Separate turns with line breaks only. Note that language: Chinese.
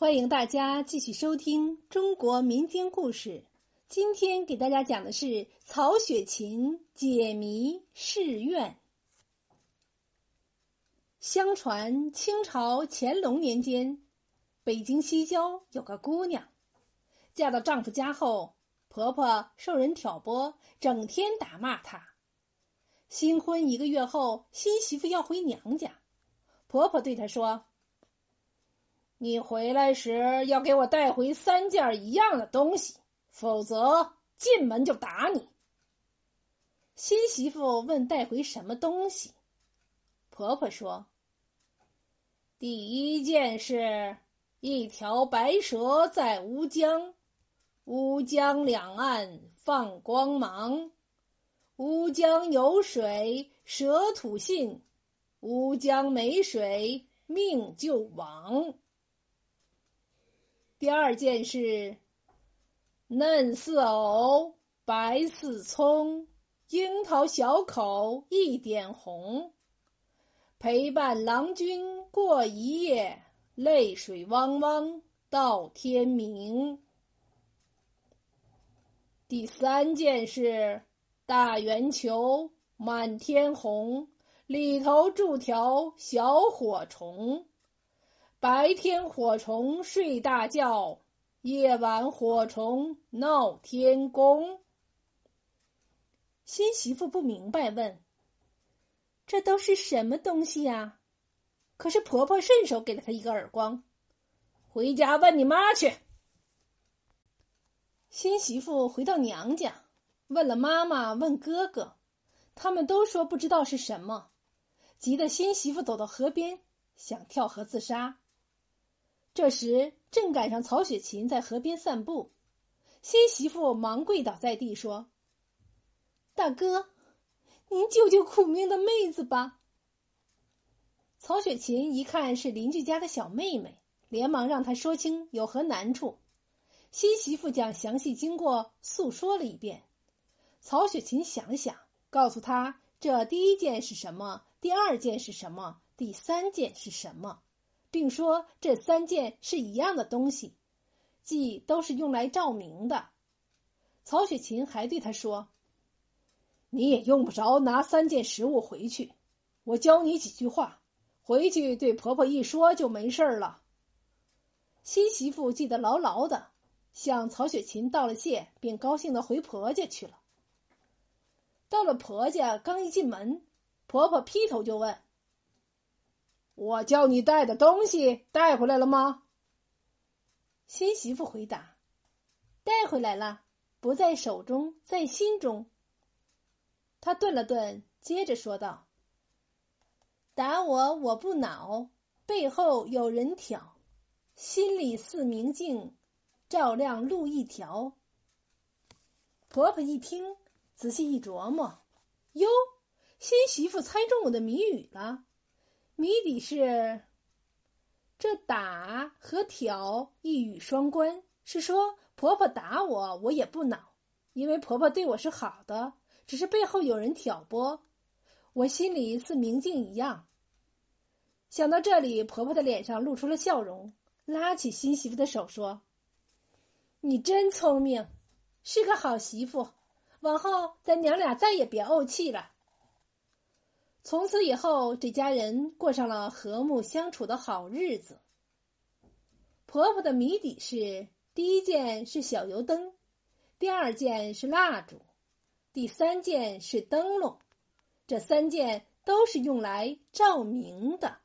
欢迎大家继续收听中国民间故事。今天给大家讲的是曹雪芹解谜释怨。相传清朝乾隆年间，北京西郊有个姑娘，嫁到丈夫家后，婆婆受人挑拨，整天打骂她。新婚一个月后，新媳妇要回娘家，婆婆对她说。你回来时要给我带回三件一样的东西，否则进门就打你。新媳妇问带回什么东西，婆婆说：“第一件是一条白蛇在乌江，乌江两岸放光芒，乌江有水蛇吐信，乌江没水命就亡。”第二件是嫩似藕，白似葱，樱桃小口一点红，陪伴郎君过一夜，泪水汪汪到天明。第三件是大圆球，满天红，里头住条小火虫。白天火虫睡大觉，夜晚火虫闹天宫。新媳妇不明白，问：“这都是什么东西呀？”可是婆婆顺手给了她一个耳光：“回家问你妈去。”新媳妇回到娘家，问了妈妈，问哥哥，他们都说不知道是什么，急得新媳妇走到河边，想跳河自杀。这时正赶上曹雪芹在河边散步，新媳妇忙跪倒在地说：“大哥，您救救苦命的妹子吧。”曹雪芹一看是邻居家的小妹妹，连忙让她说清有何难处。新媳妇将详细经过诉说了一遍。曹雪芹想了想，告诉他：“这第一件是什么？第二件是什么？第三件是什么？”并说这三件是一样的东西，即都是用来照明的。曹雪芹还对他说：“你也用不着拿三件食物回去，我教你几句话，回去对婆婆一说就没事了。”新媳妇记得牢牢的，向曹雪芹道了谢，便高兴的回婆家去了。到了婆家，刚一进门，婆婆劈头就问。我叫你带的东西带回来了吗？新媳妇回答：“带回来了，不在手中，在心中。”他顿了顿，接着说道：“打我我不恼，背后有人挑，心里似明镜，照亮路一条。”婆婆一听，仔细一琢磨：“哟，新媳妇猜中我的谜语了。”谜底是：这打和挑一语双关，是说婆婆打我，我也不恼，因为婆婆对我是好的，只是背后有人挑拨，我心里似明镜一样。想到这里，婆婆的脸上露出了笑容，拉起新媳妇的手说：“你真聪明，是个好媳妇，往后咱娘俩再也别怄气了。”从此以后，这家人过上了和睦相处的好日子。婆婆的谜底是：第一件是小油灯，第二件是蜡烛，第三件是灯笼。这三件都是用来照明的。